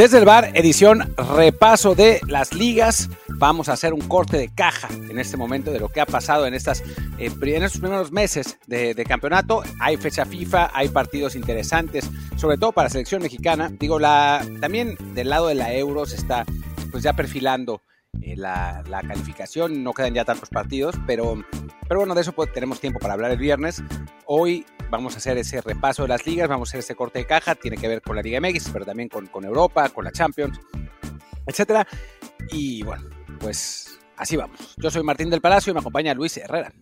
Desde el bar, edición repaso de las ligas. Vamos a hacer un corte de caja en este momento de lo que ha pasado en, estas, eh, en estos primeros meses de, de campeonato. Hay fecha FIFA, hay partidos interesantes, sobre todo para la selección mexicana. Digo, la, también del lado de la Euro se está pues ya perfilando eh, la, la calificación. No quedan ya tantos partidos, pero, pero bueno, de eso pues, tenemos tiempo para hablar el viernes. Hoy vamos a hacer ese repaso de las ligas, vamos a hacer ese corte de caja, tiene que ver con la Liga MX, pero también con, Europa, con la Champions, etcétera. Y bueno, pues así vamos. Yo soy Martín del Palacio y me acompaña Luis Herrera.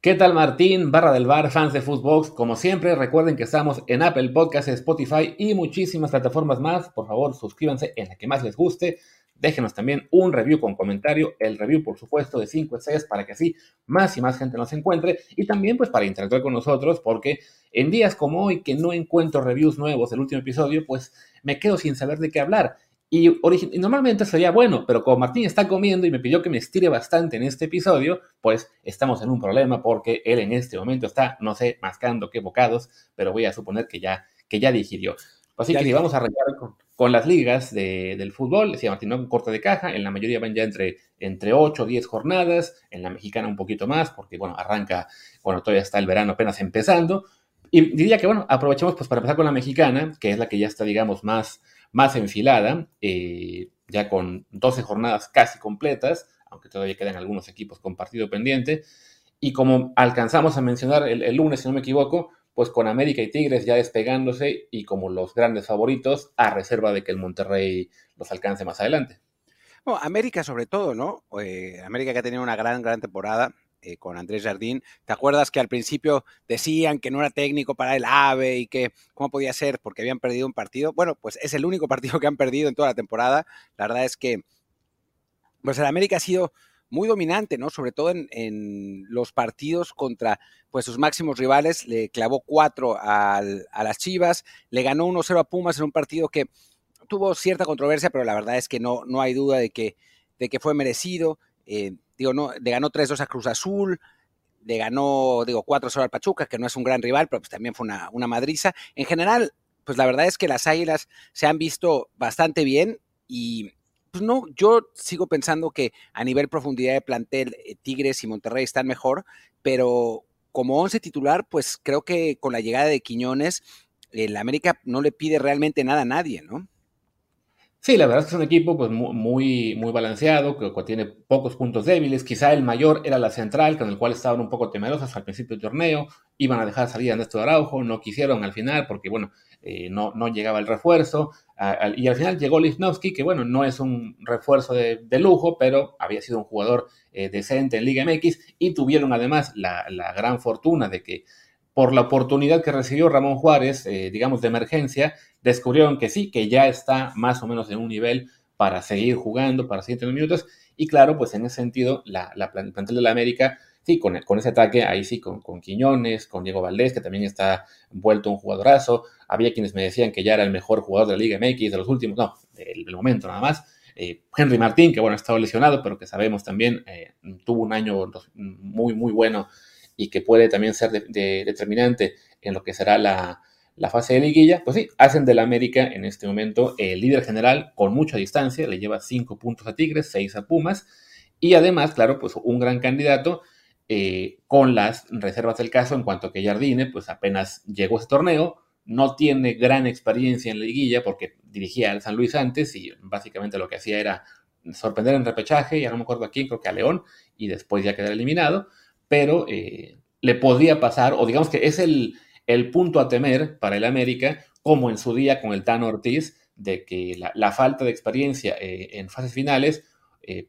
¿Qué tal Martín, barra del bar, fans de Footbox? Como siempre, recuerden que estamos en Apple Podcasts, Spotify y muchísimas plataformas más. Por favor, suscríbanse en la que más les guste. Déjenos también un review con comentario, el review por supuesto de 5 estrellas para que así más y más gente nos encuentre y también pues para interactuar con nosotros porque en días como hoy que no encuentro reviews nuevos del último episodio pues me quedo sin saber de qué hablar. Y, y normalmente sería bueno, pero como Martín está comiendo y me pidió que me estire bastante en este episodio, pues estamos en un problema porque él en este momento está, no sé, mascando qué bocados, pero voy a suponer que ya, que ya digirió. Así Ya que vamos a arrancar con, con las ligas de- del fútbol. Decía Martín, un corte de caja. En la mayoría van ya entre, entre 8 o 10 jornadas. En la mexicana un poquito más, porque bueno, arranca cuando todavía está el verano apenas empezando. Y diría que, bueno, aprovechemos pues para empezar con la mexicana, que es la que ya está, digamos, más, más enfilada, eh, ya con 12 jornadas casi completas, aunque todavía quedan algunos equipos con partido pendiente. Y como alcanzamos a mencionar el, el lunes, si no me equivoco, pues con América y Tigres ya despegándose y como los grandes favoritos, a reserva de que el Monterrey los alcance más adelante. América sobre todo, ¿no? Eh, América que ha tenido una gran, gran temporada eh, con Andrés Jardín. ¿Te acuerdas que al principio decían que no era técnico para el AVE y que cómo podía ser porque habían perdido un partido? Bueno, pues es el único partido que han perdido en toda la temporada. La verdad es que pues el América ha sido muy dominante, ¿no? Sobre todo en, los partidos contra pues sus máximos rivales. Le clavó cuatro al- a las Chivas, le ganó 1-0 a Pumas en un partido que tuvo cierta controversia, pero la verdad es que no, no hay duda de que, de que fue merecido. Eh, digo, no, le ganó 3-2 a Cruz Azul, le ganó, digo, 4-0 al Pachuca, que no es un gran rival, pero pues también fue una, una madriza. En general, pues la verdad es que las Águilas se han visto bastante bien y pues no, yo sigo pensando que a nivel profundidad de plantel, eh, Tigres y Monterrey están mejor, pero como 11 titular, pues creo que con la llegada de Quiñones, el América no le pide realmente nada a nadie, ¿no? Sí, la verdad es que es un equipo pues, mu- muy, muy balanceado, que, tiene pocos puntos débiles. Quizá el mayor era la central, con el cual estaban un poco temerosos al principio del torneo. Iban a dejar salir a Néstor Araujo, no quisieron al final porque, bueno, eh, no, no llegaba el refuerzo. Y al final llegó Lichnowsky, que, bueno, no es un refuerzo de, de lujo, pero había sido un jugador eh, decente en Liga MX. Y tuvieron además la, la gran fortuna de que por la oportunidad que recibió Ramón Juárez, eh, digamos, de emergencia, descubrieron que sí, que ya está más o menos en un nivel para seguir jugando, para seguir minutos. Y claro, pues en ese sentido, la, la plan- el plantel de la América, sí, con, con ese ataque, ahí sí, con, con Quiñones, con Diego Valdés, que también está vuelto un jugadorazo. Había quienes me decían que ya era el mejor jugador de la Liga MX de los últimos, no, del, momento nada más. Eh, Henry Martín, que bueno, ha estado lesionado, pero que sabemos también eh, tuvo un año muy, muy bueno y que puede también ser de- determinante en lo que será la, la fase de liguilla, pues sí, hacen del América en este momento el líder general con mucha distancia, le lleva 5 puntos a Tigres, 6 a Pumas, y además, claro, pues un gran candidato eh, con las reservas del caso en cuanto que Jardine, pues apenas llegó a ese torneo, no tiene gran experiencia en la liguilla porque dirigía al San Luis antes y básicamente lo que hacía era sorprender en repechaje, ya no me acuerdo a quién, creo que a León, y después ya quedar eliminado, pero eh, le podría pasar, o digamos que es el, el punto a temer para el América, como en su día con el Tano Ortiz, de que la, falta de experiencia eh, en fases finales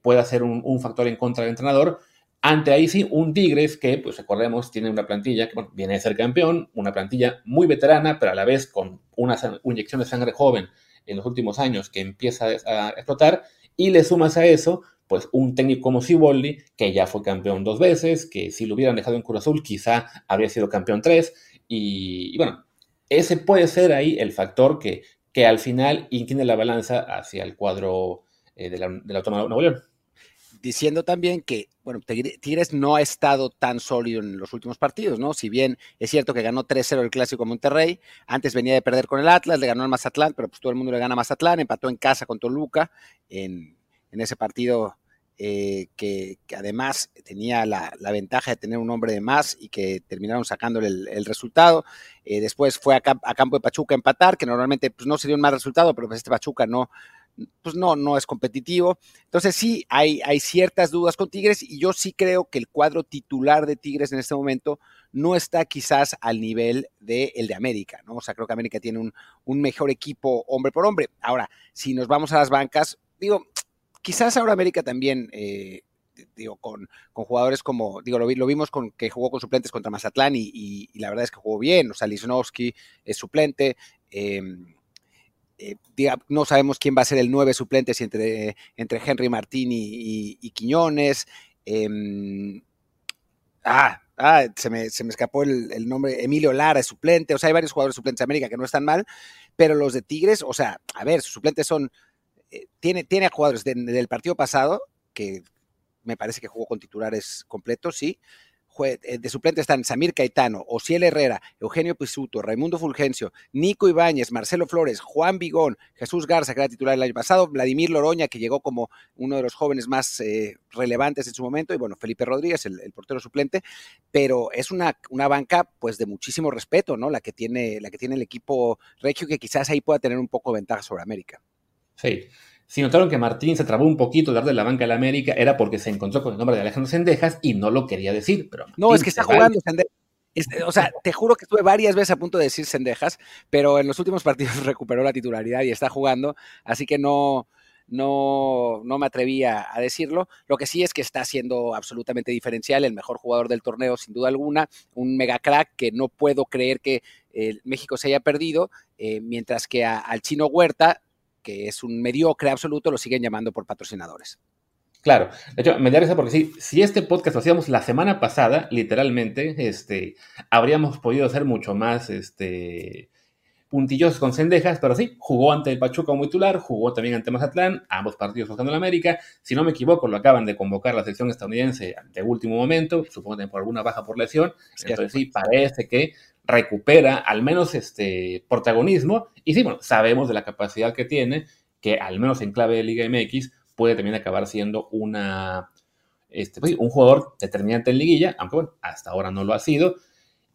pueda ser un, factor en contra del entrenador. Ante ahí sí, un Tigres que, pues recordemos, tiene una plantilla que viene de ser campeón, una plantilla muy veterana, pero a la vez con una, inyección de sangre joven en los últimos años que empieza a explotar, y le sumas a eso, pues un técnico como Siboldi, que ya fue campeón dos veces, que si lo hubieran dejado en Cruz Azul quizá habría sido campeón tres, y, bueno, ese puede ser ahí el factor que, que al final incline la balanza hacia el cuadro eh, de, la, de la toma de Nuevo León diciendo también que, bueno, Tigres no ha estado tan sólido en los últimos partidos, ¿no? Si bien es cierto que ganó 3-0 el Clásico Monterrey, antes venía de perder con el Atlas, le ganó al Mazatlán, pero pues todo el mundo le gana Mazatlán, empató en casa con Toluca en, en ese partido eh, que, además tenía la, ventaja de tener un hombre de más y que terminaron sacándole el, resultado. Eh, después fue a, campo de Pachuca a empatar, que normalmente pues, no se dio un mal resultado, pero pues este Pachuca no, pues no, no es competitivo. Entonces sí, hay, ciertas dudas con Tigres y yo sí creo que el cuadro titular de Tigres en este momento no está quizás al nivel del el de América, ¿no? O sea, creo que América tiene un, mejor equipo hombre por hombre. Ahora, si nos vamos a las bancas, digo, quizás ahora América también... Eh, digo, con, jugadores como, digo, lo, vimos con que jugó con suplentes contra Mazatlán y, y, la verdad es que jugó bien, o sea, Lisnowski es suplente, eh, eh, no sabemos quién va a ser el nueve suplente entre, entre Henry Martín y, Quiñones. Em, ah, ah se, me, escapó el, nombre. Emilio Lara es suplente. O sea, hay varios jugadores suplentes de América que no están mal, pero los de Tigres, o sea, a ver, sus suplentes son. Eh, tiene, tiene a jugadores del partido pasado que me parece que jugó con titulares completos, sí, de suplente están Samir Caetano, Ociel Herrera, Eugenio Pisuto, Raimundo Fulgencio, Nico Ibáñez, Marcelo Flores, Juan Vigón, Jesús Garza, que era titular el año pasado, Vladimir Loroña, que llegó como uno de los jóvenes más eh, relevantes en su momento, y bueno, Felipe Rodríguez, el, portero suplente, pero es una, una, banca pues de muchísimo respeto, ¿no? La que tiene, la que tiene el equipo Regio, que quizás ahí pueda tener un poco de ventaja sobre América. Sí, si notaron que Martín se trabó un poquito de dar de la banca a la América, era porque se encontró con el nombre de Alejandro Sendejas y no lo quería decir. Pero no, es que está jugando Sendejas. o sea, te juro que estuve varias veces a punto de decir Sendejas, pero en los últimos partidos recuperó la titularidad y está jugando, así que no, no, no me atrevía a decirlo. Lo que sí es que está siendo absolutamente diferencial, el mejor jugador del torneo, sin duda alguna, un mega crack que no puedo creer que eh, México se haya perdido, eh, mientras que al chino Huerta que es un mediocre absoluto, lo siguen llamando por patrocinadores. Claro, de hecho, me da risa porque sí, si este podcast lo hacíamos la semana pasada, literalmente, este, habríamos podido hacer mucho más, este, puntillos con cendejas, pero sí, jugó ante el Pachuca como titular, jugó también ante Mazatlán, ambos partidos buscando la América. Si no me equivoco, lo acaban de convocar la selección estadounidense de último momento, supongo que por alguna baja por lesión. Entonces sí, parece que recupera al menos este protagonismo. Y sí, bueno, sabemos de la capacidad que tiene, que al menos en clave de Liga MX puede también acabar siendo una, este, pues un jugador determinante en liguilla, aunque bueno, hasta ahora no lo ha sido.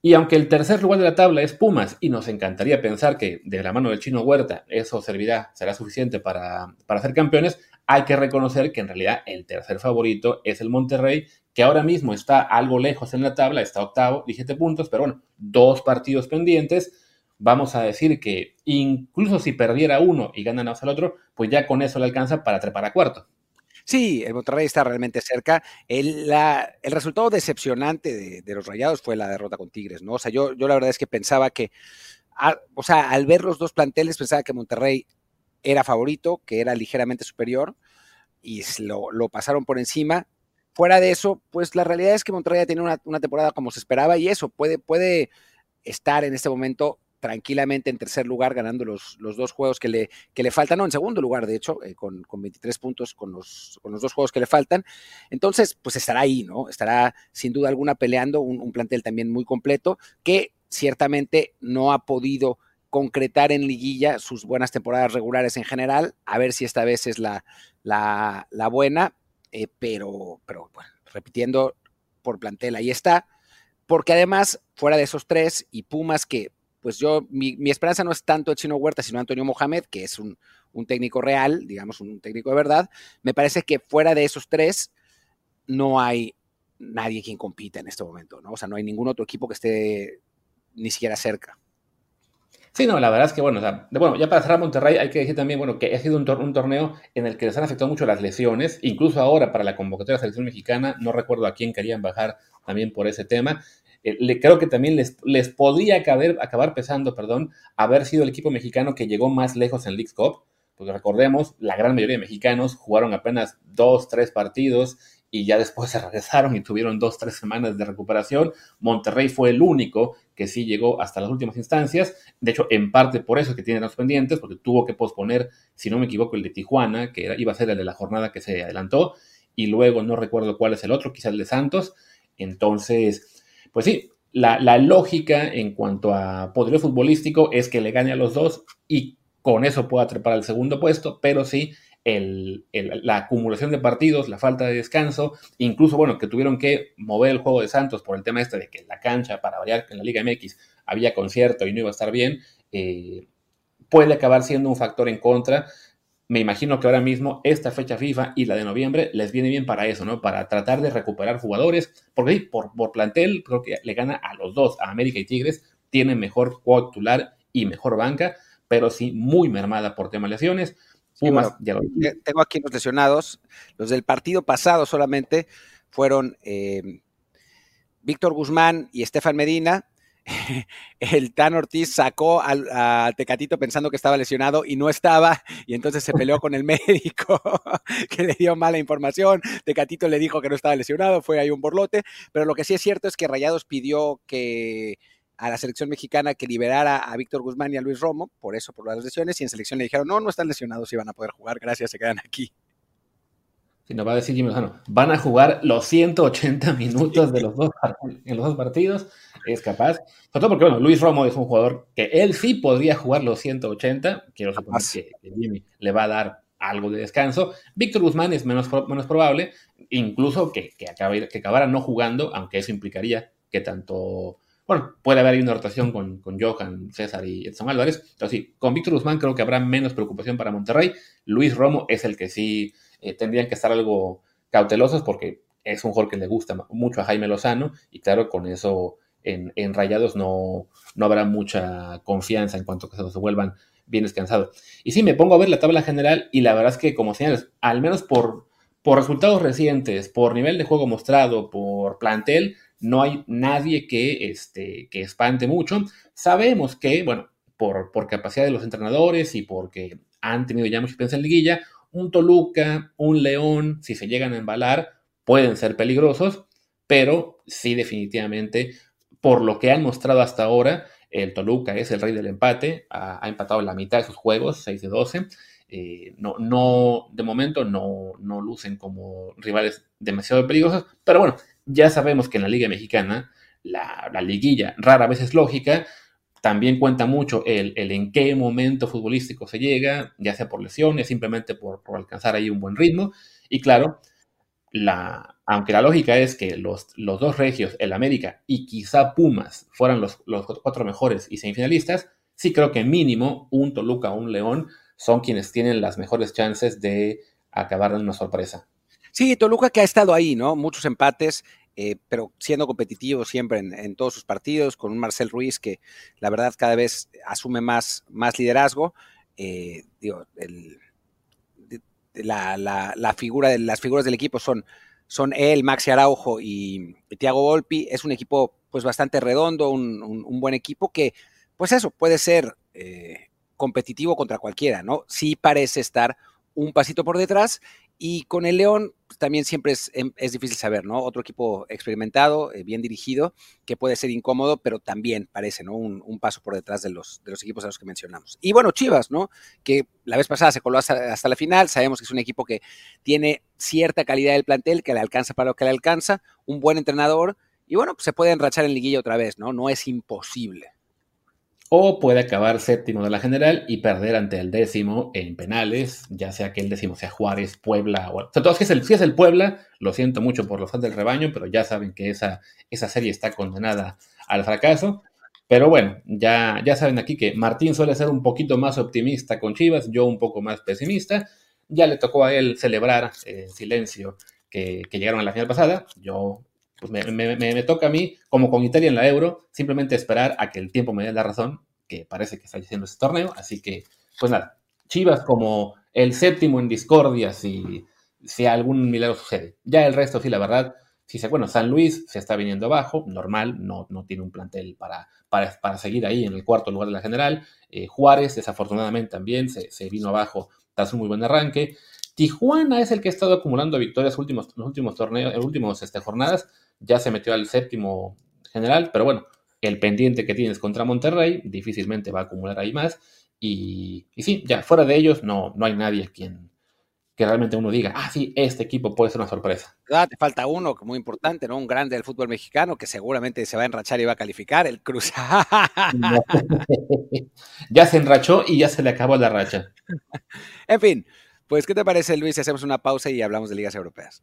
Y aunque el tercer lugar de la tabla es Pumas, y nos encantaría pensar que de la mano del chino Huerta eso servirá, será suficiente para, para ser campeones, hay que reconocer que en realidad el tercer favorito es el Monterrey, que ahora mismo está algo lejos en la tabla, está octavo, 17 puntos, pero bueno, dos partidos pendientes. Vamos a decir que incluso si perdiera uno y ganan al otro, pues ya con eso le alcanza para trepar a cuarto. Sí, el Monterrey está realmente cerca. El, resultado decepcionante de, los Rayados fue la derrota con Tigres, ¿no? O sea, yo, yo la verdad es que pensaba que, o sea, al ver los dos planteles, pensaba que Monterrey era favorito, que era ligeramente superior, y lo, lo pasaron por encima. Fuera de eso, pues la realidad es que Monterrey tiene una, una temporada como se esperaba, y eso puede, puede estar en este momento tranquilamente en tercer lugar, ganando los, los dos juegos que le, que le faltan, no, en segundo lugar, de hecho, eh, con, con, 23 puntos con los, con los dos juegos que le faltan. Entonces, pues estará ahí, ¿no? Estará sin duda alguna peleando un, plantel también muy completo que ciertamente no ha podido concretar en liguilla sus buenas temporadas regulares en general, a ver si esta vez es la, la, buena, eh, pero, pero bueno, repitiendo por plantel, ahí está, porque además, fuera de esos tres y Pumas que pues yo, mi, esperanza no es tanto el Chino Huerta, sino Antonio Mohamed, que es un, técnico real, digamos, un técnico de verdad. Me parece que fuera de esos tres no hay nadie quien compita en este momento, ¿no? O sea, no hay ningún otro equipo que esté ni siquiera cerca. Sí, no, la verdad es que, bueno, bueno, ya para cerrar Monterrey hay que decir también, bueno, que ha sido un, torneo en el que les han afectado mucho las lesiones, incluso ahora para la convocatoria de la selección mexicana, no recuerdo a quién querían bajar también por ese tema. Eh, creo que también les, les podría acabar, acabar pesando, perdón, haber sido el equipo mexicano que llegó más lejos en League Cup, porque recordemos, la gran mayoría de mexicanos jugaron apenas dos, tres partidos y ya después se regresaron y tuvieron dos, tres semanas de recuperación. Monterrey fue el único que sí llegó hasta las últimas instancias. De hecho, en parte por eso es que tienen los pendientes, porque tuvo que posponer, si no me equivoco, el de Tijuana, que iba a ser el de la jornada que se adelantó, y luego no recuerdo cuál es el otro, quizás el de Santos. Entonces, pues sí, la, la lógica en cuanto a poder futbolístico es que le gane a los dos y con eso pueda trepar al segundo puesto, pero sí la acumulación de partidos, la falta de descanso, incluso, bueno, que tuvieron que mover el juego de Santos por el tema este de que la cancha, para variar, en la Liga MX había concierto y no iba a estar bien, eh, puede acabar siendo un factor en contra. Me imagino que ahora mismo esta fecha FIFA y la de noviembre les viene bien para eso, ¿no? Para tratar de recuperar jugadores, porque por, por plantel creo que le gana a los dos, a América y Tigres, tienen mejor juego titular y mejor banca, pero sí muy mermada por tema lesiones. Tengo aquí los lesionados. Los del partido pasado solamente fueron eh, Víctor Guzmán y Estefan Medina. El Tan Ortiz sacó a, Tecatito pensando que estaba lesionado y no estaba, y entonces se peleó con el médico que le dio mala información. Tecatito le dijo que no estaba lesionado, fue ahí un borlote. Pero lo que sí es cierto es que Rayados pidió que a la selección mexicana que liberara a Víctor Guzmán y a Luis Romo, por eso, por las lesiones, y en selección le dijeron, no, no están lesionados y van a poder jugar, gracias, se quedan aquí. Si nos va a decir Jimmy Lozano, van a jugar los 180 minutos de los dos, en los dos partidos, es capaz. Sobre todo porque, bueno, Luis Romo es un jugador que él sí podría jugar los 180, quiero suponer que, Jimmy le va a dar algo de descanso. Víctor Guzmán es menos, menos probable, incluso que, que, que acabara no jugando, aunque eso implicaría que tanto bueno, puede haber ahí una rotación con, con Johan, César y Edson Álvarez. Pero sí, con Víctor Guzmán creo que habrá menos preocupación para Monterrey. Luis Romo es el que sí eh, tendrían que estar algo cautelosos porque es un jugador que le gusta mucho a Jaime Lozano y claro, con eso en, Rayados no, no habrá mucha confianza en cuanto a que se vuelvan bien descansados. Y sí, me pongo a ver la tabla general y la verdad es que como señales, al menos por, por resultados recientes, por nivel de juego mostrado, por plantel, no hay nadie que, este, que espante mucho. Sabemos que, bueno, por, por capacidad de los entrenadores y porque han tenido ya mucha experiencia en liguilla, un Toluca, un León, si se llegan a embalar, pueden ser peligrosos, pero sí definitivamente, por lo que han mostrado hasta ahora, el Toluca es el rey del empate, ha, empatado la mitad de sus juegos, 6 de 12. Eh, no, no, de momento no, no lucen como rivales demasiado peligrosos, pero bueno, ya sabemos que en la Liga Mexicana la, liguilla rara vez es lógica, también cuenta mucho el, en qué momento futbolístico se llega, ya sea por lesiones, simplemente por, alcanzar ahí un buen ritmo. Y claro, la, aunque la lógica es que los, los dos regios, el América y quizá Pumas, fueran los, los cuatro mejores y semifinalistas, sí creo que mínimo un Toluca o un León son quienes tienen las mejores chances de acabar en una sorpresa. Sí, Toluca que ha estado ahí, ¿no? Muchos empates, eh, pero siendo competitivo siempre en, todos sus partidos, con un Marcel Ruiz que la verdad cada vez asume más, más liderazgo. Eh, digo, la, figura de, las figuras del equipo son, son él, Maxi Araujo y, Thiago Volpi. Es un equipo pues bastante redondo, un, buen equipo que, pues eso, puede ser eh, competitivo contra cualquiera, ¿no? Sí parece estar un pasito por detrás y con el León también siempre em, es, difícil saber, ¿no? Otro equipo experimentado, eh, bien dirigido, que puede ser incómodo, pero también parece, ¿no? Un, paso por detrás de los, de los equipos a los que mencionamos. Y bueno, Chivas, ¿no? Que la vez pasada se coló hasta, hasta la final, sabemos que es un equipo que tiene cierta calidad del plantel, que le alcanza para lo que le alcanza, un buen entrenador, y bueno, pues se puede enrachar en liguilla otra vez, ¿no? No es imposible o puede acabar séptimo de la general y perder ante el décimo en penales, ya sea que el décimo sea Juárez, Puebla, o, sea, todo, si, es el, Puebla, lo siento mucho por los fans del rebaño, pero ya saben que esa, esa serie está condenada al fracaso. Pero bueno, ya, ya saben aquí que Martín suele ser un poquito más optimista con Chivas, yo un poco más pesimista. Ya le tocó a él celebrar en silencio que, que llegaron a la final pasada. Yo pues me, toca a mí, como con Italia en la Euro, simplemente esperar a que el tiempo me dé la razón que parece que está haciendo este torneo. Así que, pues nada, Chivas como el séptimo en discordia si, si algún milagro sucede. Ya el resto, sí, la verdad, sí, bueno, San Luis se está viniendo abajo, normal, no, no tiene un plantel para, para, seguir ahí en el cuarto lugar de la general. Eh, Juárez, desafortunadamente, también se, se, vino abajo tras un muy buen arranque. Tijuana es el que ha estado acumulando victorias últimos, los últimos torneos, en últimos este, jornadas. Ya se metió al séptimo general, pero bueno, el pendiente que tienes contra Monterrey difícilmente va a acumular ahí más. Y, y sí, ya fuera de ellos no, no hay nadie quien, que realmente uno diga, ah, sí, este equipo puede ser una sorpresa. Ah, te falta uno muy importante, ¿no? Un grande del fútbol mexicano que seguramente se va a enrachar y va a calificar, el Cruz. ya se enrachó y ya se le acabó la racha. en fin, pues, ¿qué te parece, Luis, hacemos una pausa y hablamos de ligas europeas?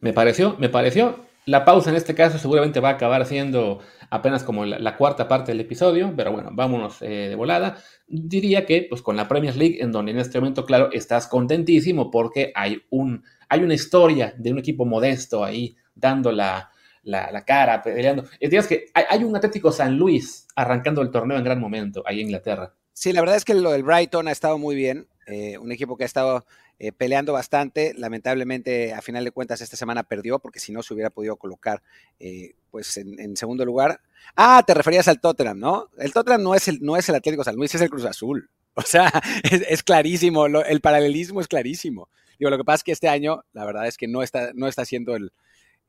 Me pareció, me pareció. La pausa en este caso seguramente va a acabar siendo apenas como la, cuarta parte del episodio, pero bueno, vámonos eh, de volada. Diría que, pues con la Premier League, en donde en este momento, claro, estás contentísimo porque hay, un, hay una historia de un equipo modesto ahí dando la, la, cara, peleando. Es que hay, un Atlético San Luis arrancando el torneo en gran momento ahí en Inglaterra. Sí, la verdad es que lo del Brighton ha estado muy bien. Eh, un equipo que ha estado eh, peleando bastante. Lamentablemente, a final de cuentas, esta semana perdió porque si no se hubiera podido colocar eh, pues en, segundo lugar. Ah, te referías al Tottenham, ¿no? El Tottenham no es el, no es el Atlético San Luis, es el Cruz Azul. O sea, es, clarísimo, el paralelismo es clarísimo. Digo, lo que pasa es que este año, la verdad es que no está, no está siendo el,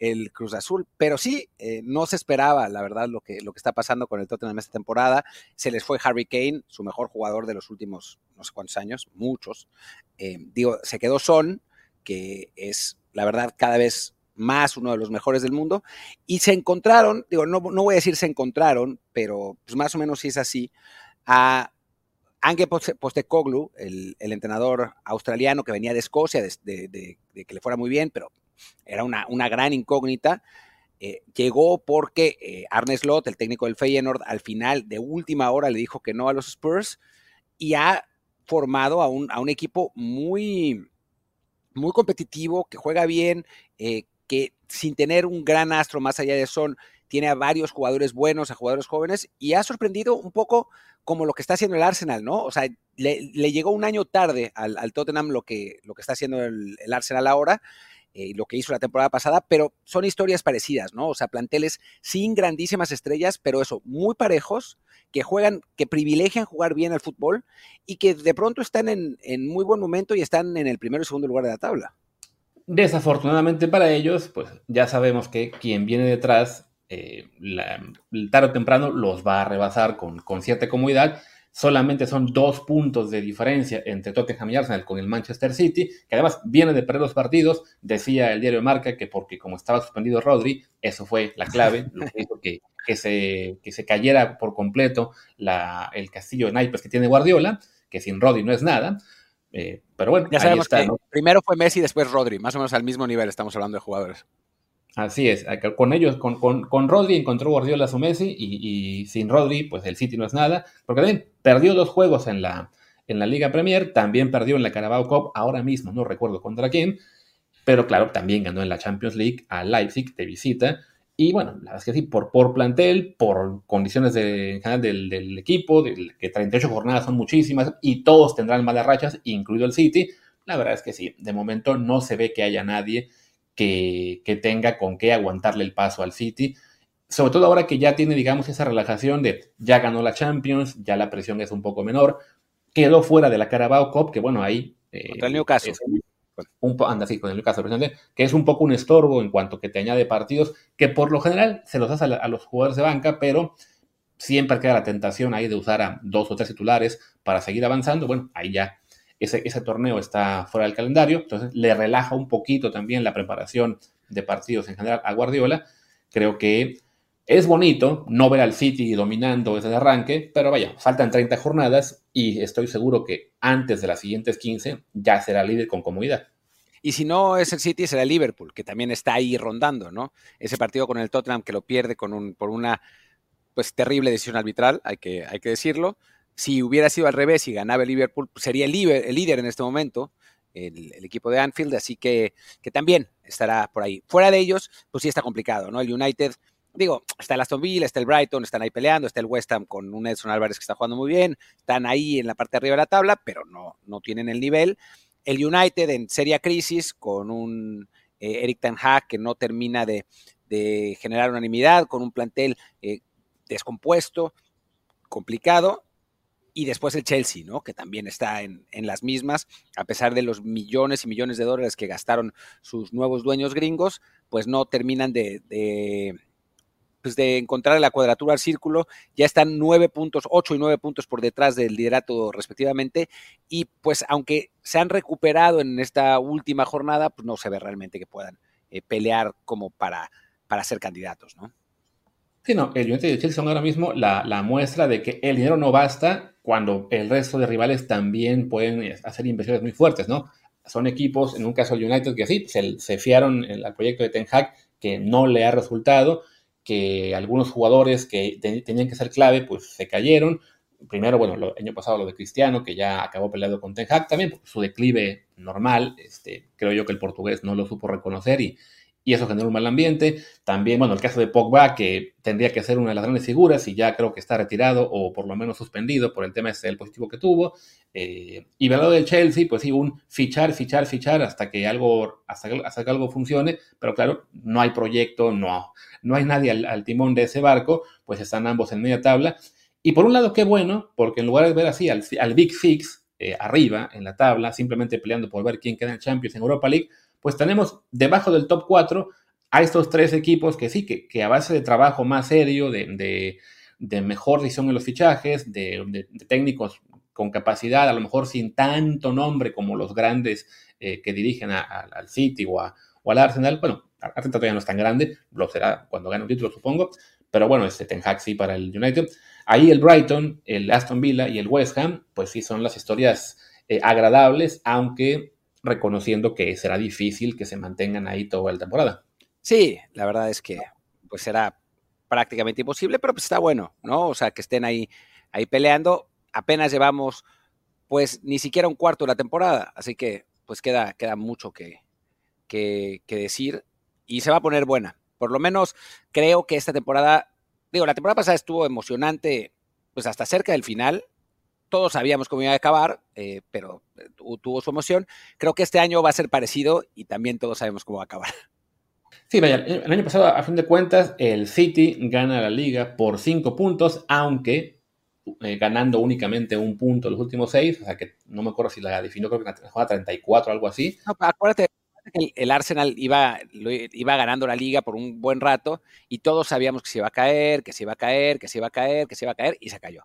el Cruz Azul. Pero sí, eh, no se esperaba, la verdad, lo que, lo que está pasando con el Tottenham esta temporada. Se les fue Harry Kane, su mejor jugador de los últimos no sé cuántos años, muchos. Eh, digo, se quedó Son, que es, la verdad, cada vez más uno de los mejores del mundo. Y se encontraron, digo, no, no voy a decir se encontraron, pero pues más o menos sí es así, a Ange Postecoglou, el, el, entrenador australiano que venía de Escocia, de, que le fuera muy bien, pero era una, una gran incógnita. Eh, llegó porque eh, Arne Slot, el técnico del Feyenoord, al final de última hora le dijo que no a los Spurs y ha formado a un, a un equipo muy, muy competitivo, que juega bien, eh, que sin tener un gran astro más allá de Son, tiene a varios jugadores buenos, a jugadores jóvenes, y ha sorprendido un poco como lo que está haciendo el Arsenal, ¿no? O sea, le, llegó un año tarde al, Tottenham lo que, lo que está haciendo el, el Arsenal ahora, eh, lo que hizo la temporada pasada, pero son historias parecidas, ¿no? O sea, planteles sin grandísimas estrellas, pero eso, muy parejos, que juegan, que privilegian jugar bien al fútbol y que de pronto están en, muy buen momento y están en el primero y segundo lugar de la tabla. Desafortunadamente para ellos, pues ya sabemos que quien viene detrás, eh, tarde o temprano los va a rebasar con, con cierta comodidad solamente son dos puntos de diferencia entre Tottenham y Arsenal con el Manchester City, que además viene de perder los partidos, decía el diario de Marca que porque como estaba suspendido Rodri, eso fue la clave, lo que hizo que, que, se, que se cayera por completo la, el castillo de naipes que tiene Guardiola, que sin Rodri no es nada, eh, pero bueno, ya sabemos que primero fue Messi, después Rodri, más o menos al mismo nivel estamos hablando de jugadores. Así es, con ellos, con, con, con Rodri encontró Guardiola su Messi y, sin Rodri, pues el City no es nada, porque también perdió dos juegos en la, en la Liga Premier, también perdió en la Carabao Cup, ahora mismo no recuerdo contra quién, pero claro, también ganó en la Champions League a Leipzig de visita. Y bueno, la verdad es que sí, por, por plantel, por condiciones de, del, del, equipo, que 38 jornadas son muchísimas y todos tendrán malas rachas, incluido el City, la verdad es que sí, de momento no se ve que haya nadie que, tenga con qué aguantarle el paso al City. sobre todo ahora que ya tiene, digamos, esa relajación de ya ganó la Champions, ya la presión es un poco menor, quedó fuera de la Carabao Cup, que bueno, ahí... Eh, Contra el Newcastle. Un, anda así, con el Newcastle, que es un poco un estorbo en cuanto que te añade partidos, que por lo general se los hace a, los jugadores de banca, pero siempre queda la tentación ahí de usar a dos o tres titulares para seguir avanzando. Bueno, ahí ya ese, ese, torneo está fuera del calendario, entonces le relaja un poquito también la preparación de partidos en general a Guardiola. Creo que es bonito no ver al City dominando desde el arranque, pero vaya, faltan 30 jornadas y estoy seguro que antes de las siguientes 15 ya será líder con comodidad. Y si no es el City, será el Liverpool, que también está ahí rondando, ¿no? Ese partido con el Tottenham que lo pierde con un, por una pues terrible decisión arbitral, hay que, hay que decirlo. Si hubiera sido al revés y ganaba el Liverpool, pues, sería el líder, el líder en este momento, el, el, equipo de Anfield, así que, que también estará por ahí. Fuera de ellos, pues sí está complicado, ¿no? El United digo, está el Aston Villa, está el Brighton, están ahí peleando, está el West Ham con un Edson Álvarez que está jugando muy bien, están ahí en la parte de arriba de la tabla, pero no, no tienen el nivel. El United en seria crisis con un eh, Eric Ten Hag que no termina de, generar unanimidad, con un plantel eh, descompuesto, complicado. Y después el Chelsea, ¿no? Que también está en, las mismas, a pesar de los millones y millones de dólares que gastaron sus nuevos dueños gringos, pues no terminan de pues de encontrar la cuadratura al círculo, ya están nueve puntos, ocho y nueve puntos por detrás del liderato respectivamente, y pues aunque se han recuperado en esta última jornada, pues no se ve realmente que puedan eh, pelear como para, para ser candidatos, ¿no? Sí, no, el United y el Chelsea son ahora mismo la, muestra de que el dinero no basta cuando el resto de rivales también pueden eh, hacer inversiones muy fuertes, ¿no? Son equipos, en un caso el United, que sí, se, fiaron al proyecto de Ten Hag, que no le ha resultado, que algunos jugadores que tenían que ser clave, pues se cayeron. Primero, bueno, el año pasado lo de Cristiano, que ya acabó peleado con Ten Hag, también su declive normal, este, creo yo que el portugués no lo supo reconocer y, y eso generó un mal ambiente. También, bueno, el caso de Pogba, que tendría que ser una de las grandes figuras y ya creo que está retirado o por lo menos suspendido por el tema del positivo que tuvo. Eh, y del lado del Chelsea, pues sí, un fichar, fichar, fichar hasta que algo, hasta hasta que algo funcione, pero claro, no hay proyecto, no, no hay nadie al, timón de ese barco, pues están ambos en media tabla. Y por un lado, qué bueno, porque en lugar de ver así al, Big Fix eh, arriba en la tabla, simplemente peleando por ver quién queda en Champions en Europa League, pues tenemos debajo del top 4 a estos tres equipos que sí, que, a base de trabajo más serio, de, mejor decisión en los fichajes, de, técnicos con capacidad, a lo mejor sin tanto nombre como los grandes eh, que dirigen al City o, al Arsenal. Bueno, Arsenal todavía no es tan grande, lo será cuando gane un título, supongo. Pero bueno, este Ten Hag sí para el United. Ahí el Brighton, el Aston Villa y el West Ham, pues sí son las historias eh, agradables, aunque reconociendo que será difícil que se mantengan ahí toda la temporada. Sí, la verdad es que pues será prácticamente imposible, pero pues está bueno, ¿no? O sea, que estén ahí, ahí peleando. Apenas llevamos pues ni siquiera un cuarto de la temporada, así que pues queda, queda mucho que, que, que decir y se va a poner buena. Por lo menos creo que esta temporada, digo, la temporada pasada estuvo emocionante pues hasta cerca del final, todos sabíamos cómo iba a acabar, eh, pero eh, tuvo su emoción. Creo que este año va a ser parecido y también todos sabemos cómo va a acabar. Sí, vaya, el año pasado, a fin de cuentas, el City gana la liga por cinco puntos, aunque eh, ganando únicamente un punto los últimos seis, o sea que no me acuerdo si la definió, creo que en la 34 o algo así. No, acuérdate que el Arsenal iba, iba ganando la liga por un buen rato y todos sabíamos que se iba a caer, que se iba a caer, que se iba a caer, que se iba a caer y se cayó.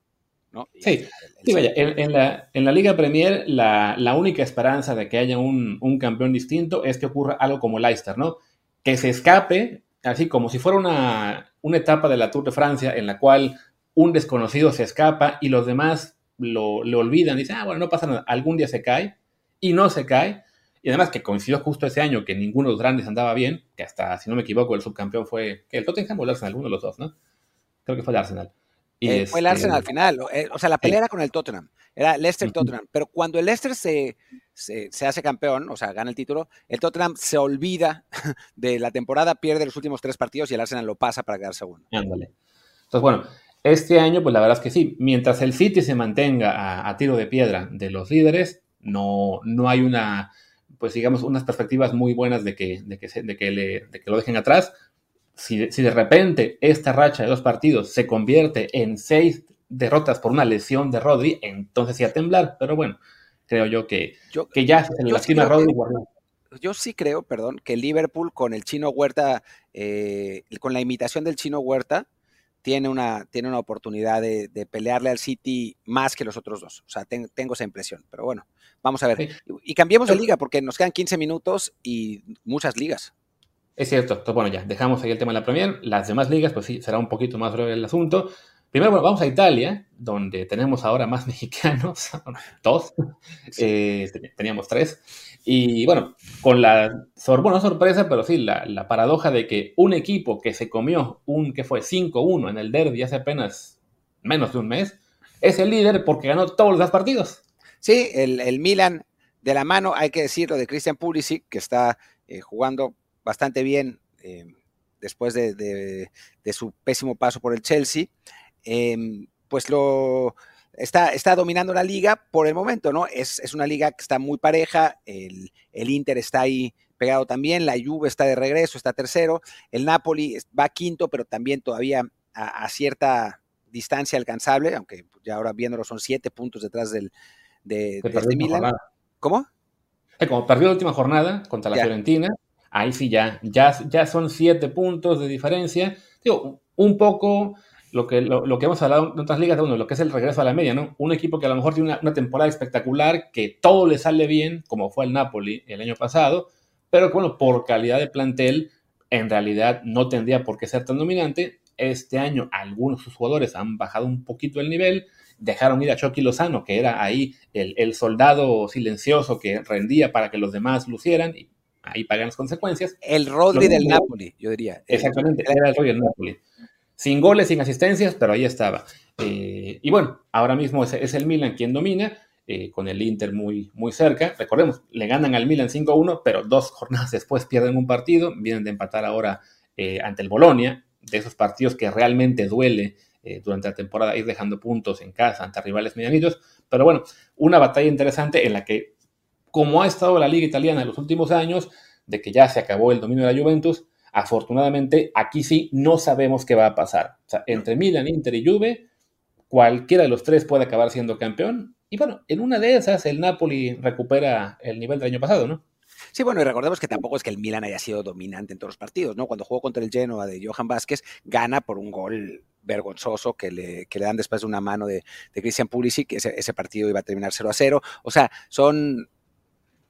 Sí, vaya, en, la, Liga Premier la, única esperanza de que haya un, campeón distinto es que ocurra algo como Leicester, ¿no? Que se escape, así como si fuera una, etapa de la Tour de Francia en la cual un desconocido se escapa y los demás lo, olvidan, dicen, ah, bueno, no pasa nada, algún día se cae y no se cae. Y además que coincidió justo ese año que ninguno de los grandes andaba bien, que hasta, si no me equivoco, el subcampeón fue que el Tottenham o el Arsenal, uno de los dos, ¿no? Creo que fue el Arsenal. Eh, fue el Arsenal este, al final. Eh, o sea, la pelea era con el Tottenham. Era Leicester-Tottenham. Pero cuando el Leicester se, se, hace campeón, o sea, gana el título, el Tottenham se olvida de la temporada, pierde los últimos tres partidos y el Arsenal lo pasa para quedar segundo. Ándale. Entonces, bueno, este año, pues la verdad es que sí. Mientras el City se mantenga a, tiro de piedra de los líderes, no, no hay una, pues digamos, unas perspectivas muy buenas de que, de que, de que, le, de que lo dejen atrás si, si de repente esta racha de dos partidos se convierte en seis derrotas por una lesión de Rodri, entonces sí a temblar. Pero bueno, creo yo que, que ya se le lastima Rodri. yo sí creo, perdón, que Liverpool con el chino Huerta, eh, con la imitación del chino Huerta, tiene una, tiene una oportunidad de, pelearle al City más que los otros dos. O sea, tengo esa impresión. Pero bueno, vamos a ver. Y, cambiemos de liga porque nos quedan 15 minutos y muchas ligas. Es cierto. Entonces, bueno, ya dejamos ahí el tema de la Premier. Las demás ligas, pues sí, será un poquito más breve el asunto. Primero, bueno, vamos a Italia, donde tenemos ahora más mexicanos, dos, eh, teníamos tres, y bueno, con la bueno, sorpresa, pero sí, la, paradoja de que un equipo que se comió un que fue 5-1 en el derby hace apenas menos de un mes, es el líder porque ganó todos los partidos. Sí, el, Milan de la mano, hay que decirlo, de Christian Pulisic, que está eh, jugando bastante bien eh, después de, de, su pésimo paso por el Chelsea. Em, pues lo está, está dominando la liga por el momento, ¿no? Es, una liga que está muy pareja, el, Inter está ahí pegado también, la Juve está de regreso, está tercero, el Napoli va quinto, pero también todavía a, cierta distancia alcanzable, aunque ya ahora viéndolo son siete puntos detrás del, de, este Milan. ¿Cómo? Eh, como perdió la última jornada contra la Fiorentina, ahí sí ya, ya, ya son siete puntos de diferencia. Digo, un poco lo que, lo, que hemos hablado en otras ligas, lo que es el regreso a la media, ¿no? Un equipo que a lo mejor tiene una, temporada espectacular, que todo le sale bien, como fue el Napoli el año pasado, pero que, bueno, por calidad de plantel, en realidad no tendría por qué ser tan dominante. Este año algunos de sus jugadores han bajado un poquito el nivel, dejaron ir a Chucky Lozano, que era ahí el, soldado silencioso que rendía para que los demás lucieran, y ahí pagan las consecuencias. El Rodri del Napoli, yo diría. Exactamente, era el Rodri del Napoli sin goles, sin asistencias, pero ahí estaba. Eh, y bueno, ahora mismo es, el Milan quien domina, eh, con el Inter muy, muy cerca. Recordemos, le ganan al Milan 5-1, pero dos jornadas después pierden un partido, vienen de empatar ahora eh, ante el Bolonia, de esos partidos que realmente duele durante la temporada ir dejando puntos en casa ante rivales medianitos. Pero bueno, una batalla interesante en la que, como ha estado la liga italiana en los últimos años, de que ya se acabó el dominio de la Juventus, Afortunadamente, aquí sí no sabemos qué va a pasar. O sea, entre Milan, Inter y Juve, cualquiera de los tres puede acabar siendo campeón. Y bueno, en una de esas el Napoli recupera el nivel del año pasado, ¿no? Sí, bueno, y recordemos que tampoco es que el Milan haya sido dominante en todos los partidos, ¿no? Cuando jugó contra el Genoa de Johan Vázquez, gana por un gol vergonzoso que le, que le dan después de una mano de, de Christian Pulisic, ese, ese partido iba a terminar 0 a 0. O sea, son,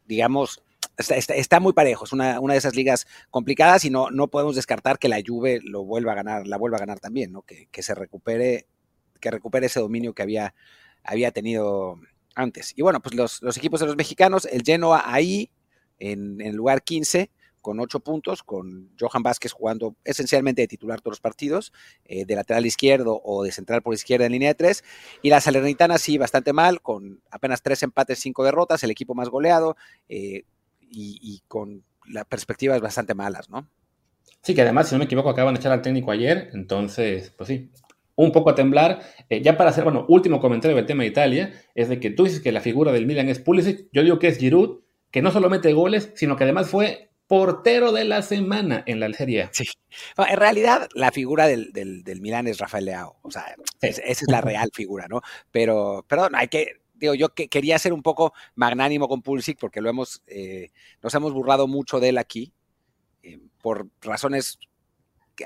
digamos, está, muy parejo, es una, de esas ligas complicadas y no, no podemos descartar que la Juve lo vuelva a ganar, la vuelva a ganar también, ¿no? Que, se recupere, que recupere ese dominio que había, había tenido antes. Y bueno, pues los, equipos de los mexicanos, el Genoa ahí en, el lugar 15 con ocho puntos, con Johan Vázquez jugando esencialmente de titular todos los partidos, eh, de lateral izquierdo o de central por izquierda en línea de tres, y la Salernitana sí bastante mal, con apenas tres empates, cinco derrotas, el equipo más goleado, eh, y, con las perspectivas bastante malas, ¿no? Sí, que además, si no me equivoco, acaban de echar al técnico ayer, entonces, pues sí, un poco a temblar. Eh, ya para hacer, bueno, último comentario del tema de Italia, es de que tú dices que la figura del Milan es Pulisic, yo digo que es Giroud, que no solo mete goles, sino que además fue portero de la semana en la Serie Sí. En realidad, la figura del, del, Milan es Rafael Leao. O sea, esa es la real figura, ¿no? Pero, perdón, hay que digo, yo que quería ser un poco magnánimo con Pulisic porque lo hemos, eh, nos hemos burlado mucho de él aquí eh, por razones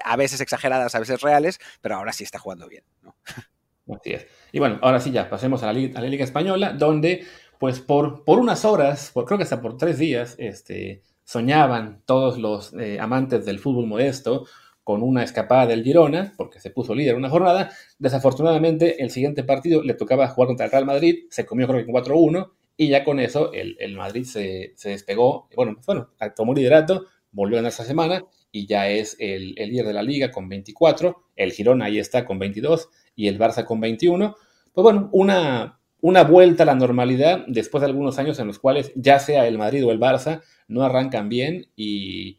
a veces exageradas, a veces reales, pero ahora sí está jugando bien. ¿no? Así es. Y bueno, ahora sí ya, pasemos a la Liga, a la Liga Española, donde pues por, por unas horas, por, creo que hasta por tres días, este, soñaban todos los eh, amantes del fútbol modesto con una escapada del Girona, porque se puso líder una jornada. Desafortunadamente, el siguiente partido le tocaba jugar contra el Real Madrid, se comió creo que 4-1, y ya con eso el, Madrid se, despegó, bueno, pues bueno, tomó liderato, volvió a ganar esta semana, y ya es el, líder de la liga con 24, el Girona ahí está con 22, y el Barça con 21. Pues bueno, una, una vuelta a la normalidad después de algunos años en los cuales ya sea el Madrid o el Barça no arrancan bien y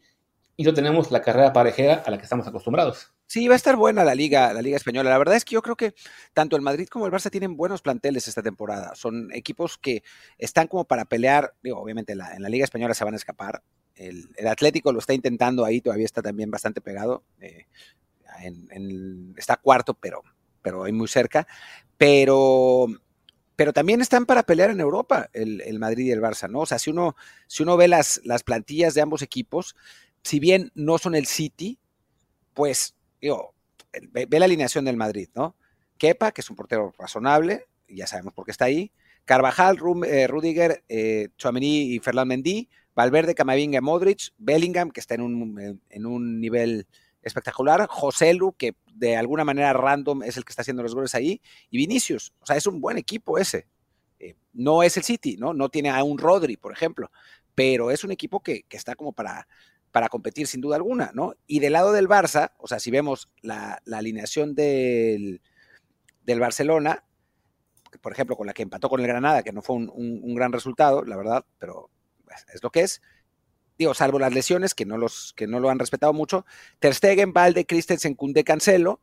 y no tenemos la carrera parejera a la que estamos acostumbrados. Sí, va a estar buena la liga, la liga española. La verdad es que yo creo que tanto el Madrid como el Barça tienen buenos planteles esta temporada. Son equipos que están como para pelear. Obviamente en la, liga española se van a escapar El, Atlético lo está intentando ahí, todavía está también bastante pegado. Eh, está cuarto, pero, pero muy cerca. Pero, pero también están para pelear en Europa el, Madrid y el Barça, ¿no? O sea, si uno, si uno ve las, las plantillas de ambos equipos, si bien no son el City, pues, digo, ve, la alineación del Madrid, ¿no? Kepa, que es un portero razonable, ya sabemos por qué está ahí. Carvajal, eh, Rudiger, eh, y Ferland Mendy, Valverde, Camavinga, Modric, Bellingham, que está en un, en un nivel espectacular, José Lu, que de alguna manera random es el que está haciendo los goles ahí, y Vinicius. O sea, es un buen equipo ese. Eh, no es el City, ¿no? No tiene a un Rodri, por ejemplo, pero es un equipo que, está como para, para competir sin duda alguna, ¿no? Y del lado del Barça, o sea, si vemos la, alineación del, del, Barcelona, por ejemplo, con la que empató con el Granada, que no fue un, gran resultado, la verdad, pero es lo que es, salvo las lesiones, que no, los, que no lo han respetado mucho, Ter Stegen, Valde, Christensen, Kunde, Cancelo,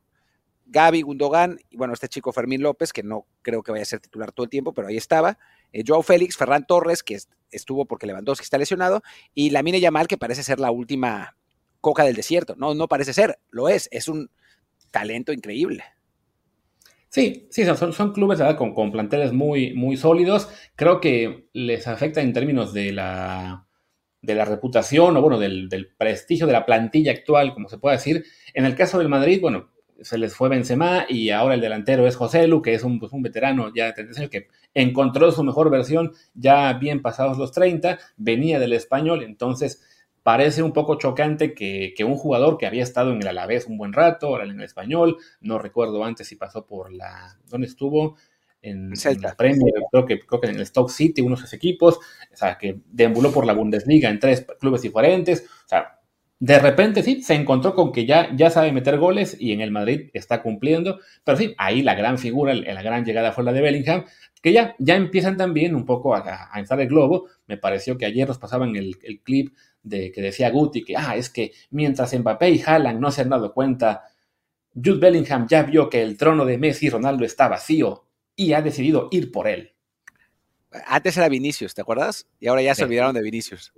Gaby, Gundogan, y bueno, este chico Fermín López, que no creo que vaya a ser titular todo el tiempo, pero ahí estaba, eh, Joao Félix, Ferran Torres, que estuvo porque Lewandowski está lesionado, y Lamine Yamal, que parece ser la última coca del desierto. No, no parece ser, lo es, es un talento increíble. Sí, sí, son, son clubes ¿verdad? Con, con planteles muy, muy sólidos. Creo que les afecta en términos de la de la reputación o bueno, del, prestigio de la plantilla actual, como se puede decir. En el caso del Madrid, bueno, se les fue Benzema y ahora el delantero es José Lu, que es un, pues, un veterano ya de 30 años que encontró su mejor versión ya bien pasados los 30, venía del español, entonces parece un poco chocante que, que, un jugador que había estado en el Alavés un buen rato, ahora en el español, no recuerdo antes si pasó por la... ¿Dónde estuvo? En, Celta. Premier, creo que, creo que en el Stoke City, uno de esos equipos, o sea, que deambuló por la Bundesliga en tres clubes diferentes, o sea, de repente sí, se encontró con que ya, ya sabe meter goles y en el Madrid está cumpliendo, pero sí, ahí la gran figura, la gran llegada fue la de Bellingham, que ya, ya empiezan también un poco a, a entrar el globo, me pareció que ayer nos pasaban el, el clip de que decía Guti que, ah, es que mientras Mbappé y Haaland no se han dado cuenta, Jude Bellingham ya vio que el trono de Messi y Ronaldo está vacío y ha decidido ir por él. Antes era Vinicius, ¿te acuerdas? Y ahora ya se olvidaron de Vinicius.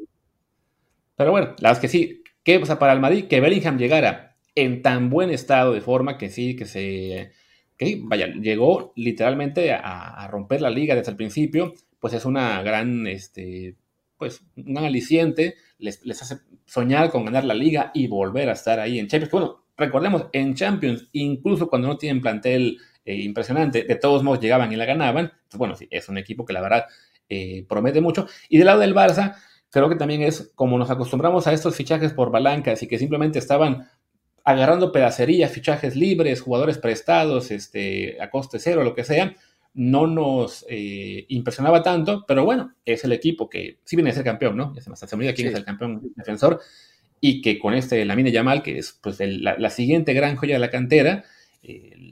Pero bueno, la verdad es que sí, que o sea, para el Madrid que Bellingham llegara en tan buen estado de forma que sí, que se... Que, vaya, llegó literalmente a, romper la liga desde el principio, pues es una gran, este, pues un aliciente, les, les hace soñar con ganar la liga y volver a estar ahí en Champions. Bueno, recordemos, en Champions, incluso cuando no tienen plantel eh, impresionante. De todos modos llegaban y la ganaban. Entonces, bueno, sí, es un equipo que la verdad eh, promete mucho. Y del lado del Barça, creo que también es como nos acostumbramos a estos fichajes por balancas y que simplemente estaban agarrando pedacería, fichajes libres, jugadores prestados, este, a coste cero, lo que sea, no nos eh, impresionaba tanto, pero bueno, es el equipo que sí viene a ser campeón, ¿no? Ya se me, olvida quién es el campeón defensor, y que con este Lamine Yamal, que es pues la, la, siguiente gran joya de la cantera,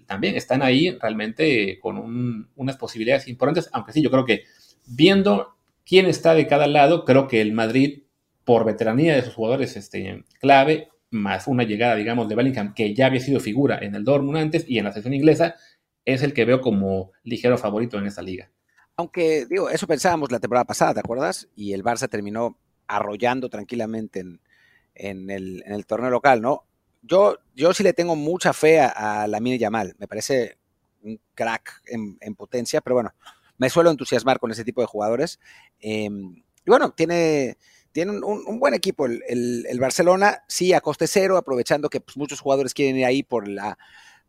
también están ahí realmente con unas posibilidades importantes, aunque sí, yo creo que viendo quién está de cada lado, creo que el Madrid, por veteranía de sus jugadores este, clave, más una llegada, digamos, de Bellingham, que ya había sido figura en el Dortmund antes y en la selección inglesa, es el que veo como ligero favorito en esta liga. Aunque, digo, eso pensábamos la temporada pasada, ¿te acuerdas? Y el Barça terminó arrollando tranquilamente en, el, en el torneo local, ¿no? Yo, yo sí le tengo mucha fe a, la Lamine Yamal. Me parece un crack en, potencia, pero bueno, me suelo entusiasmar con ese tipo de jugadores. Em, y bueno, tiene, tiene un, buen equipo el, Barcelona, sí, a coste cero, aprovechando que pues, muchos jugadores quieren ir ahí por la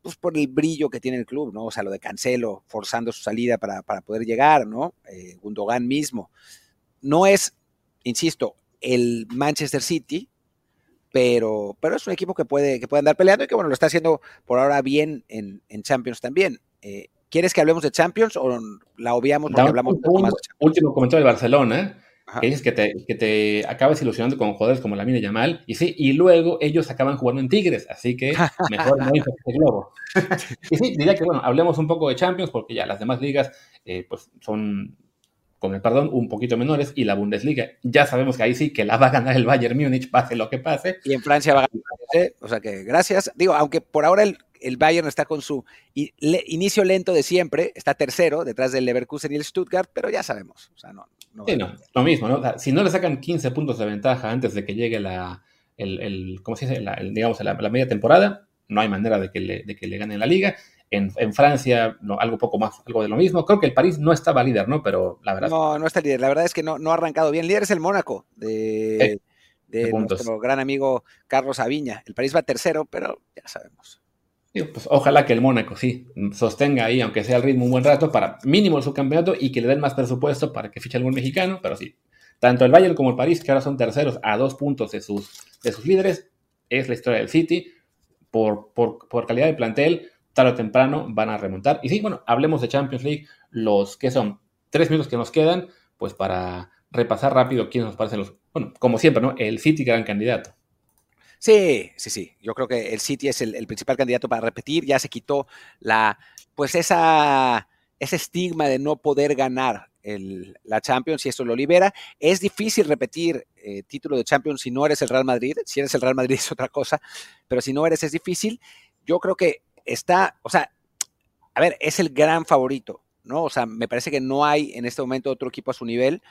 pues por el brillo que tiene el club, ¿no? O sea, lo de Cancelo, forzando su salida para, poder llegar, ¿no? Eh, Gundogan mismo. No es, insisto, el Manchester City, pero, pero es un equipo que puede, que puede andar peleando y que bueno, lo está haciendo por ahora bien en, Champions también. Eh, ¿Quieres que hablemos de Champions o la obviamos porque hablamos un, más Último comentario del Barcelona, que dices que te, que te acabas ilusionando con jugadores como la Mina Yamal, y sí, y luego ellos acaban jugando en Tigres, así que mejor no hizo este globo. y sí, diría que bueno, hablemos un poco de Champions, porque ya las demás ligas eh, pues son con el perdón, un poquito menores, y la Bundesliga. Ya sabemos que ahí sí que la va a ganar el Bayern Múnich, pase lo que pase. Y en Francia va a ganar, o sea que gracias. Digo, aunque por ahora el, el Bayern está con su inicio lento de siempre, está tercero, detrás del Leverkusen y el Stuttgart, pero ya sabemos, o sea, no, sí, no, lo mismo, ¿no? si no le sacan 15 puntos de ventaja antes de que llegue la, el, ¿cómo se dice? digamos, la, media temporada, no hay manera de que le, de que le ganen la liga. En, en Francia, no, algo poco más, algo de lo mismo. Creo que el París no estaba líder, ¿no? Pero la verdad. No, no está líder. La verdad es que no, no ha arrancado bien. Líder es el Mónaco de, de, nuestro gran amigo Carlos Aviña. El París va tercero, pero ya sabemos. Pues ojalá que el Mónaco sí sostenga ahí, aunque sea el ritmo un buen rato, para mínimo el subcampeonato y que le den más presupuesto para que fiche algún mexicano, pero sí. Tanto el Bayern como el París, que ahora son terceros a dos puntos de sus, de sus líderes, es la historia del City. Por, por, calidad de plantel, tarde o temprano van a remontar. Y sí, bueno, hablemos de Champions League, los que son tres minutos que nos quedan, pues para repasar rápido quiénes nos parecen los, bueno, como siempre, ¿no? El City gran candidato. Sí, sí, sí. Yo creo que el City es el, principal candidato para repetir. Ya se quitó la, pues esa, ese estigma de no poder ganar la Champions y esto lo libera. Es difícil repetir eh, título de Champions si no eres el Real Madrid. Si eres el Real Madrid es otra cosa, pero si no eres es difícil. Yo creo que está, o sea, a ver, es el gran favorito, ¿no? O sea, me parece que no hay en este momento otro equipo a su nivel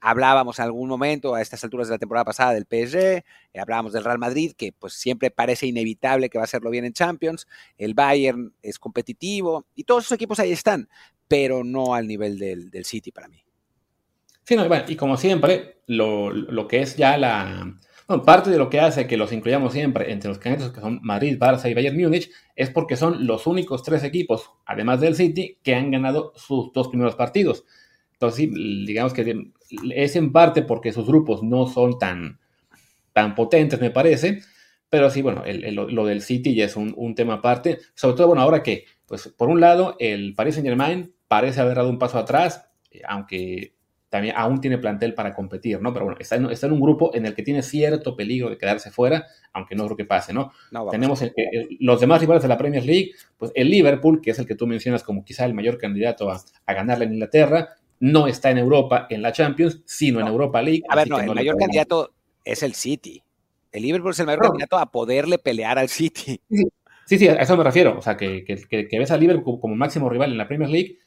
hablábamos en algún momento a estas alturas de la temporada pasada del PSG, eh, hablábamos del Real Madrid, que pues siempre parece inevitable que va a hacerlo bien en Champions, el Bayern es competitivo y todos esos equipos ahí están, pero no al nivel del, City para mí. Sí, no, y como siempre, lo, que es ya la... Bueno, parte de lo que hace que los incluyamos siempre entre los candidatos que son Madrid, Barça y Bayern Múnich es porque son los únicos tres equipos, además del City, que han ganado sus dos primeros partidos. Entonces, digamos que es en parte porque sus grupos no son tan, tan potentes, me parece. Pero sí, bueno, lo del City ya es un, tema aparte. Sobre todo, bueno, ahora que, pues, por un lado, el Paris Saint Germain parece haber dado un paso atrás, eh, aunque también aún tiene plantel para competir, ¿no? Pero bueno, está en, está en un grupo en el que tiene cierto peligro de quedarse fuera, aunque no creo que pase, ¿no? Tenemos los demás rivales de la Premier League, pues el Liverpool, que es el que tú mencionas como quizá el mayor candidato a, a ganarle en Inglaterra, no está en Europa en la Champions, sino en Europa League. A ver, no, el mayor candidato es el City. El Liverpool es el mayor candidato a poderle pelear al City. Sí, sí, a eso me refiero. O sea, que, que, ves al Liverpool como máximo rival en la Premier League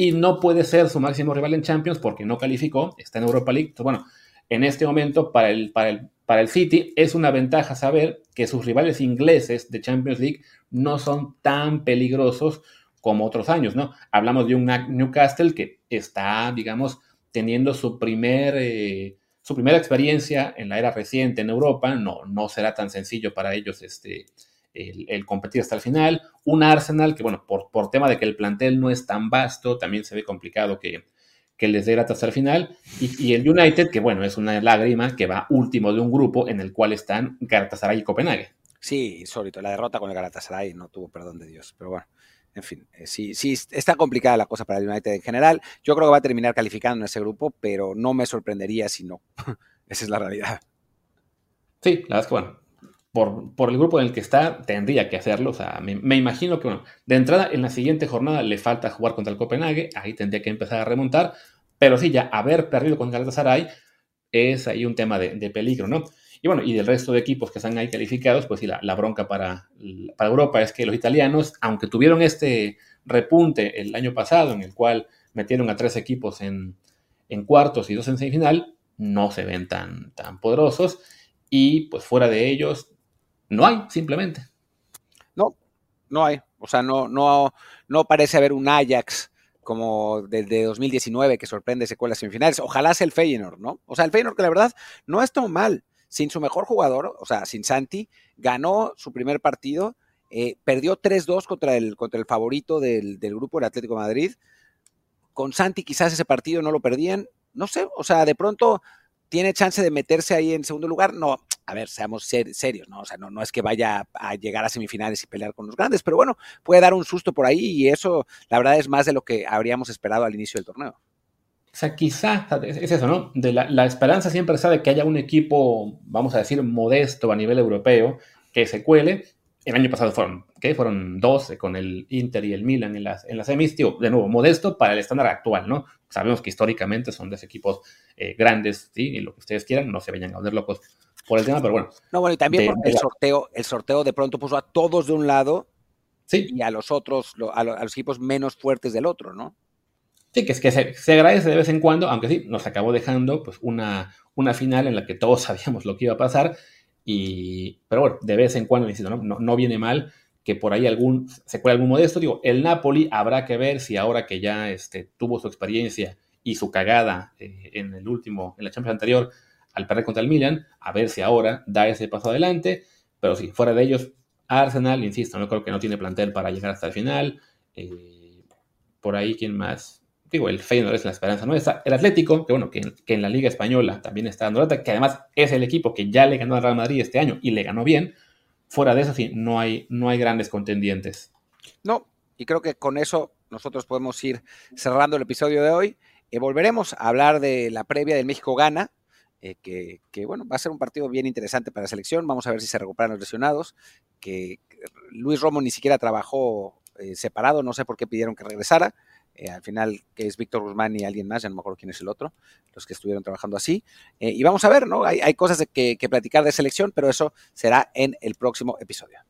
y no puede ser su máximo rival en Champions porque no calificó, está en Europa League. Bueno, en este momento para el, para el, para el City es una ventaja saber que sus rivales ingleses de Champions League no son tan peligrosos como otros años, ¿no? Hablamos de un Newcastle que está, digamos, teniendo su primer... Eh, su primera experiencia en la era reciente en Europa, no, no será tan sencillo para ellos este, el, competir hasta el final. Un Arsenal que, bueno, por, por, tema de que el plantel no es tan vasto, también se ve complicado que, que les dé hasta el final. Y, y, el United, que, bueno, es una lágrima que va último de un grupo en el cual están Galatasaray y Copenhague. Sí, insólito. La derrota con el Galatasaray no tuvo perdón de Dios, pero bueno en fin, eh, sí, sí, está complicada la cosa para el United en general. Yo creo que va a terminar calificando en ese grupo, pero no me sorprendería si no. Esa es la realidad. Sí, la verdad es que, bueno, por, el grupo en el que está, tendría que hacerlo. O sea, me, imagino que, bueno, de entrada, en la siguiente jornada le falta jugar contra el Copenhague, ahí tendría que empezar a remontar, pero sí, ya haber perdido con Galatasaray es ahí un tema de, peligro, ¿no? Y bueno, y del resto de equipos que están ahí calificados, pues sí, la, bronca para, para Europa es que los italianos, aunque tuvieron este repunte el año pasado, en el cual metieron a tres equipos en, cuartos y dos en semifinal, no se ven tan, tan poderosos y pues fuera de ellos no hay, simplemente. No, no hay. O sea, no, no, no parece haber un Ajax como desde 2019 que sorprende se cuela semifinales. Ojalá sea el Feyenoord, ¿no? O sea, el Feyenoord que la verdad no es tan mal sin su mejor jugador, o sea, sin Santi, ganó su primer partido, eh, perdió 3-2 contra el, contra el favorito del, grupo, el Atlético Madrid. Con Santi quizás ese partido no lo perdían, no sé, o sea, de pronto tiene chance de meterse ahí en segundo lugar. No, a ver, seamos serios, ¿no? O sea, no, es que vaya a llegar a semifinales y pelear con los grandes, pero bueno, puede dar un susto por ahí y eso, la verdad, es más de lo que habríamos esperado al inicio del torneo. O sea, quizá es eso, ¿no? De la, esperanza siempre está de que haya un equipo, vamos a decir, modesto a nivel europeo que se cuele. El año pasado fueron, ¿qué? Fueron 12 con el Inter y el Milan en las, en las semis, de nuevo, modesto para el estándar actual, ¿no? Sabemos que históricamente son dos equipos eh, grandes, ¿sí? Y lo que ustedes quieran, no se vayan a volver locos por el tema, pero bueno. No, bueno, y también porque el sorteo, el sorteo de pronto puso a todos de un lado sí. y a los otros, a los equipos menos fuertes del otro, ¿no? sí, que es que se, agradece de vez en cuando, aunque sí, nos acabó dejando pues una, una final en la que todos sabíamos lo que iba a pasar. Y, pero bueno, de vez en cuando, no, no, viene mal que por ahí algún, se cuele algún modesto. Digo, el Napoli habrá que ver si ahora que ya este, tuvo su experiencia y su cagada eh, en el último, en la Champions anterior, al perder contra el Milan, a ver si ahora da ese paso adelante. Pero sí, fuera de ellos, Arsenal, insisto, no creo que no tiene plantel para llegar hasta el final. Eh, por ahí, ¿quién más? Digo, el Feyenoord es la esperanza nuestra. El Atlético, que bueno, que, en la Liga Española también está dando lata, que además es el equipo que ya le ganó al Real Madrid este año y le ganó bien. Fuera de eso, sí, no hay, no hay grandes contendientes. No, y creo que con eso nosotros podemos ir cerrando el episodio de hoy. Eh, volveremos a hablar de la previa del México-Gana, eh, que, bueno, va a ser un partido bien interesante para la selección. Vamos a ver si se recuperan los lesionados, que Luis Romo ni siquiera trabajó eh, separado, no sé por qué pidieron que regresara. Eh, al final, que es Víctor Guzmán y alguien más, ya no me acuerdo quién es el otro, los que estuvieron trabajando así. y vamos a ver, ¿no? Hay, cosas que, que platicar de selección, pero eso será en el próximo episodio.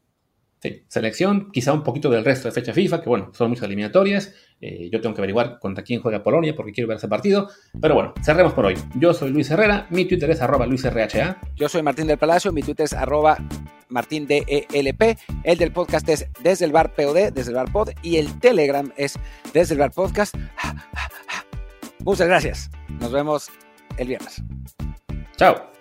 Sí, selección, quizá un poquito del resto de fecha FIFA, que bueno, son muchas eliminatorias. Eh, yo tengo que averiguar contra quién juega Polonia porque quiero ver ese partido. Pero bueno, cerremos por hoy. Yo soy Luis Herrera, mi Twitter es arroba LuisRHA. Yo soy Martín del Palacio, mi Twitter es arroba MartínDELP. El del podcast es desde el bar POD, desde el bar pod. Y el Telegram es desde el bar podcast. Muchas gracias. Nos vemos el viernes. Chao.